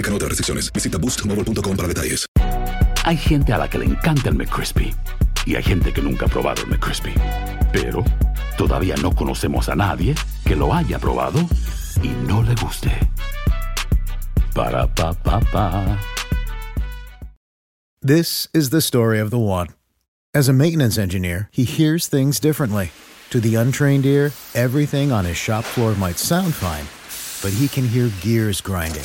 Aplican otras restricciones. Visita boostmobile.com para detalles. Hay gente a la que le encanta el McCrispy y hay gente que nunca ha probado el McCrispy. Pero todavía no conocemos a nadie que lo haya probado y no le guste. Para pa pa pa. This is the story of the one. As a maintenance engineer, he hears things differently. To the untrained ear, everything on his shop floor might sound fine, but he can hear gears grinding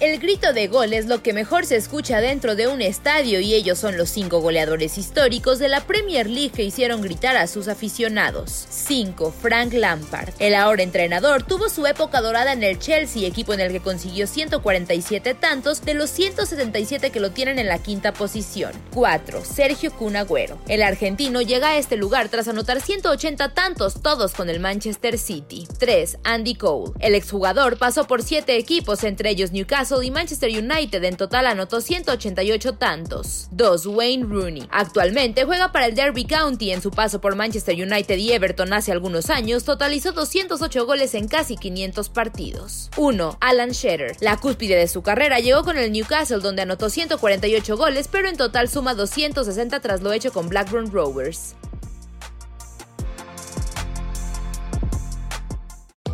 El grito de gol es lo que mejor se escucha dentro de un estadio y ellos son los cinco goleadores históricos de la Premier League que hicieron gritar a sus aficionados. 5. Frank Lampard. El ahora entrenador tuvo su época dorada en el Chelsea, equipo en el que consiguió 147 tantos de los 177 que lo tienen en la quinta posición. 4. Sergio Cunagüero. El argentino llega a este lugar tras anotar 180 tantos, todos con el Manchester City. 3. Andy Cole. El exjugador pasó por 7 equipos, entre ellos Newcastle y Manchester United en total anotó 188 tantos. 2. Wayne Rooney. Actualmente juega para el Derby County en su paso por Manchester United y Everton hace algunos años totalizó 208 goles en casi 500 partidos. 1. Alan Shearer. La cúspide de su carrera llegó con el Newcastle donde anotó 148 goles pero en total suma 260 tras lo hecho con Blackburn Rovers.